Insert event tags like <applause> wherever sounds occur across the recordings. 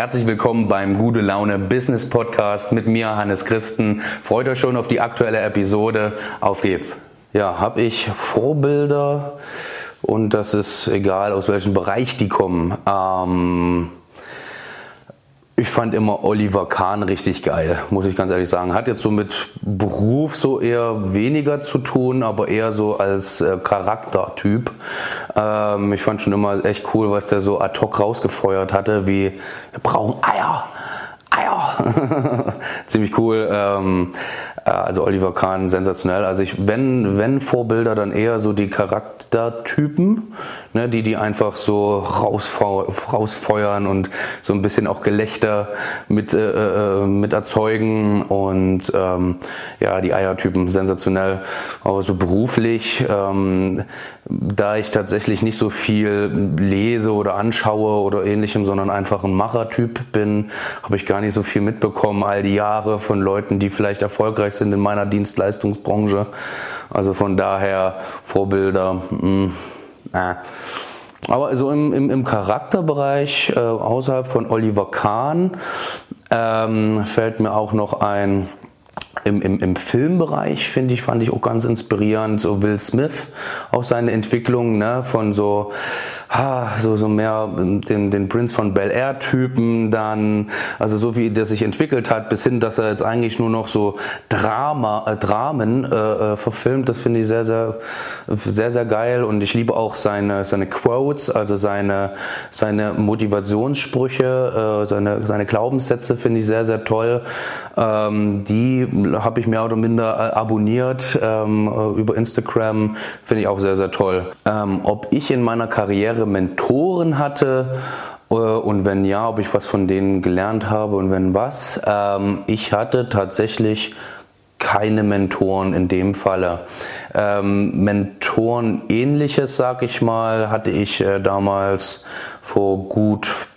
Herzlich willkommen beim Gute Laune Business Podcast mit mir, Hannes Christen. Freut euch schon auf die aktuelle Episode. Auf geht's. Ja, habe ich Vorbilder und das ist egal, aus welchem Bereich die kommen. Ähm, ich fand immer Oliver Kahn richtig geil, muss ich ganz ehrlich sagen. Hat jetzt so mit Beruf so eher weniger zu tun, aber eher so als äh, Charaktertyp. Ähm, ich fand schon immer echt cool, was der so ad hoc rausgefeuert hatte, wie wir brauchen Eier. Eier. <laughs> Ziemlich cool. Ähm, äh, also Oliver Kahn sensationell. Also ich, wenn, wenn Vorbilder, dann eher so die Charaktertypen, ne, die die einfach so rausfeuern und so ein bisschen auch Gelächter mit, äh, äh, mit erzeugen und ähm, ja, die Eiertypen sensationell. Aber so beruflich, ähm, da ich tatsächlich nicht so viel lese oder anschaue oder ähnlichem, sondern einfach ein Machertyp bin, habe ich gar nicht so viel mitbekommen all die Jahre von Leuten, die vielleicht erfolgreich sind in meiner Dienstleistungsbranche. Also von daher Vorbilder. Mh, mm, äh. Aber so im, im, im Charakterbereich, äh, außerhalb von Oliver Kahn, ähm, fällt mir auch noch ein im, im, im Filmbereich finde ich, fand ich auch ganz inspirierend, so Will Smith, auch seine Entwicklung ne, von so, ha, so, so mehr den, den Prince von Bel Air Typen, dann, also so wie der sich entwickelt hat, bis hin, dass er jetzt eigentlich nur noch so Drama, äh, Dramen äh, äh verfilmt, das finde ich sehr, sehr, sehr, sehr geil und ich liebe auch seine, seine Quotes, also seine, seine Motivationssprüche, äh, seine, seine Glaubenssätze finde ich sehr, sehr toll. Ähm, die habe ich mehr oder minder äh, abonniert ähm, äh, über Instagram. Finde ich auch sehr, sehr toll. Ähm, ob ich in meiner Karriere Mentoren hatte, äh, und wenn ja, ob ich was von denen gelernt habe und wenn was. Ähm, ich hatte tatsächlich keine Mentoren in dem Falle. Ähm, Mentoren ähnliches, sag ich mal, hatte ich äh, damals vor gut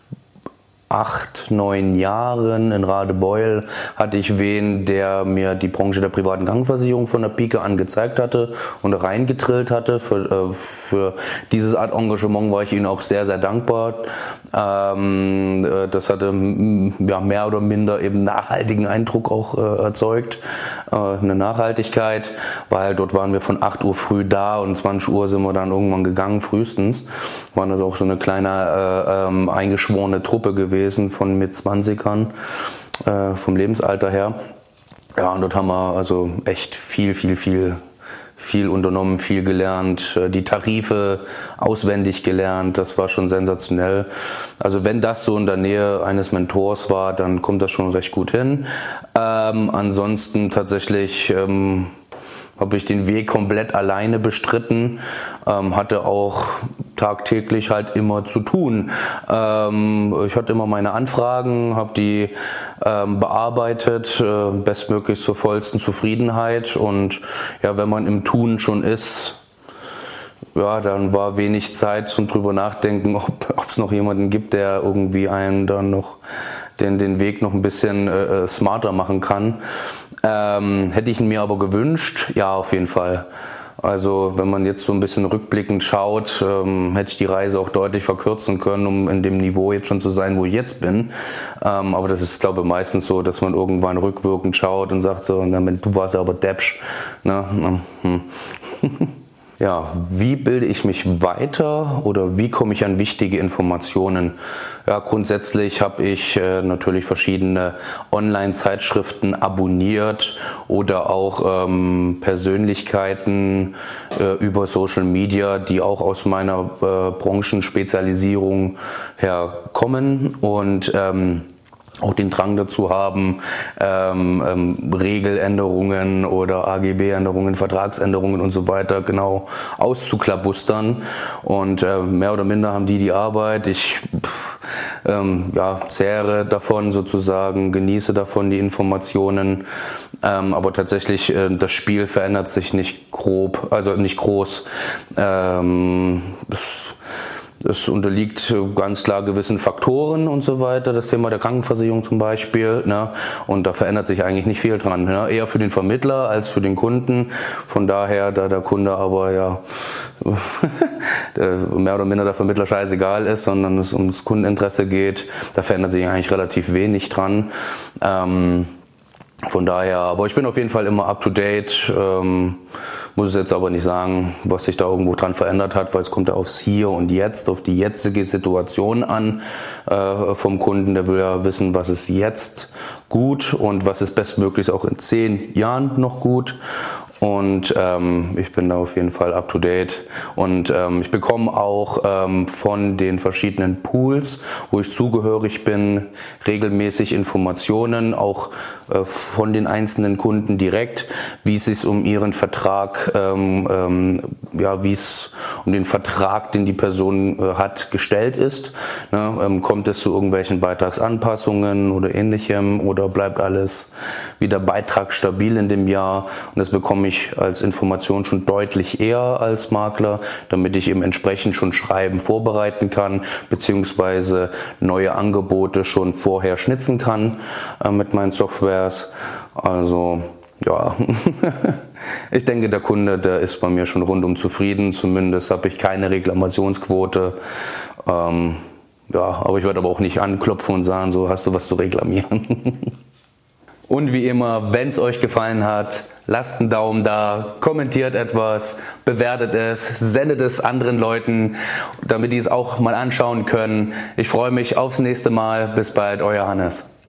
acht, neun Jahren in Radebeul hatte ich wen, der mir die Branche der privaten Krankenversicherung von der Pike an gezeigt hatte und reingetrillt hatte. Für, äh, für dieses Art Engagement war ich ihnen auch sehr, sehr dankbar. Ähm, äh, das hatte ja, mehr oder minder eben nachhaltigen Eindruck auch äh, erzeugt, äh, eine Nachhaltigkeit, weil dort waren wir von 8 Uhr früh da und 20 Uhr sind wir dann irgendwann gegangen, frühestens. Waren das auch so eine kleine äh, ähm, eingeschworene Truppe gewesen gewesen von mit 20ern, äh, vom Lebensalter her. Ja, und dort haben wir also echt viel, viel, viel, viel unternommen, viel gelernt, äh, die Tarife auswendig gelernt, das war schon sensationell. Also wenn das so in der Nähe eines Mentors war, dann kommt das schon recht gut hin. Ähm, ansonsten tatsächlich ähm, habe ich den Weg komplett alleine bestritten, ähm, hatte auch tagtäglich halt immer zu tun. Ähm, ich hatte immer meine Anfragen, habe die ähm, bearbeitet, äh, bestmöglich zur vollsten Zufriedenheit und ja, wenn man im Tun schon ist, ja, dann war wenig Zeit zum drüber nachdenken, <laughs> ob es noch jemanden gibt, der irgendwie einen dann noch den, den Weg noch ein bisschen äh, äh, smarter machen kann. Ähm, hätte ich ihn mir aber gewünscht, ja, auf jeden Fall. Also wenn man jetzt so ein bisschen rückblickend schaut, ähm, hätte ich die Reise auch deutlich verkürzen können, um in dem Niveau jetzt schon zu sein, wo ich jetzt bin. Ähm, aber das ist, glaube ich, meistens so, dass man irgendwann rückwirkend schaut und sagt so, na, du warst aber Deppsch. Ne? Hm. <laughs> Ja, wie bilde ich mich weiter oder wie komme ich an wichtige Informationen? Ja, grundsätzlich habe ich äh, natürlich verschiedene Online-Zeitschriften abonniert oder auch ähm, Persönlichkeiten äh, über Social Media, die auch aus meiner äh, Branchenspezialisierung herkommen und ähm, auch den Drang dazu haben, ähm, ähm, Regeländerungen oder AGB-Änderungen, Vertragsänderungen und so weiter genau auszuklabustern. Und äh, mehr oder minder haben die die Arbeit. Ich pff, ähm, ja, zehre davon sozusagen, genieße davon die Informationen. Ähm, aber tatsächlich, äh, das Spiel verändert sich nicht grob, also nicht groß. Ähm, es unterliegt ganz klar gewissen Faktoren und so weiter, das Thema der Krankenversicherung zum Beispiel. Ne? Und da verändert sich eigentlich nicht viel dran. Ne? Eher für den Vermittler als für den Kunden. Von daher, da der Kunde aber ja <laughs> mehr oder minder der Vermittler scheißegal ist, sondern es ums Kundeninteresse geht, da verändert sich eigentlich relativ wenig dran. Ähm, von daher, aber ich bin auf jeden Fall immer up to date. Ähm, muss es jetzt aber nicht sagen, was sich da irgendwo dran verändert hat, weil es kommt ja aufs Hier und Jetzt, auf die jetzige Situation an äh, vom Kunden. Der will ja wissen, was ist jetzt gut und was ist bestmöglich auch in zehn Jahren noch gut. Und ähm, ich bin da auf jeden Fall up to date. Und ähm, ich bekomme auch ähm, von den verschiedenen Pools, wo ich zugehörig bin, regelmäßig Informationen, auch äh, von den einzelnen Kunden direkt, wie es sich um ihren Vertrag, ähm, ähm, ja, wie es um den Vertrag, den die Person äh, hat, gestellt ist. Ne? Ähm, kommt es zu irgendwelchen Beitragsanpassungen oder ähnlichem oder bleibt alles wieder Beitrag stabil in dem Jahr? Und das bekomme ich als Information schon deutlich eher als Makler, damit ich eben entsprechend schon Schreiben vorbereiten kann, beziehungsweise neue Angebote schon vorher schnitzen kann äh, mit meinen Softwares. Also ja, <laughs> ich denke, der Kunde, der ist bei mir schon rundum zufrieden. Zumindest habe ich keine Reklamationsquote. Ähm, ja, aber ich werde aber auch nicht anklopfen und sagen, so hast du was zu reklamieren. <laughs> Und wie immer, wenn es euch gefallen hat, lasst einen Daumen da, kommentiert etwas, bewertet es, sendet es anderen Leuten, damit die es auch mal anschauen können. Ich freue mich aufs nächste Mal. Bis bald, euer Hannes.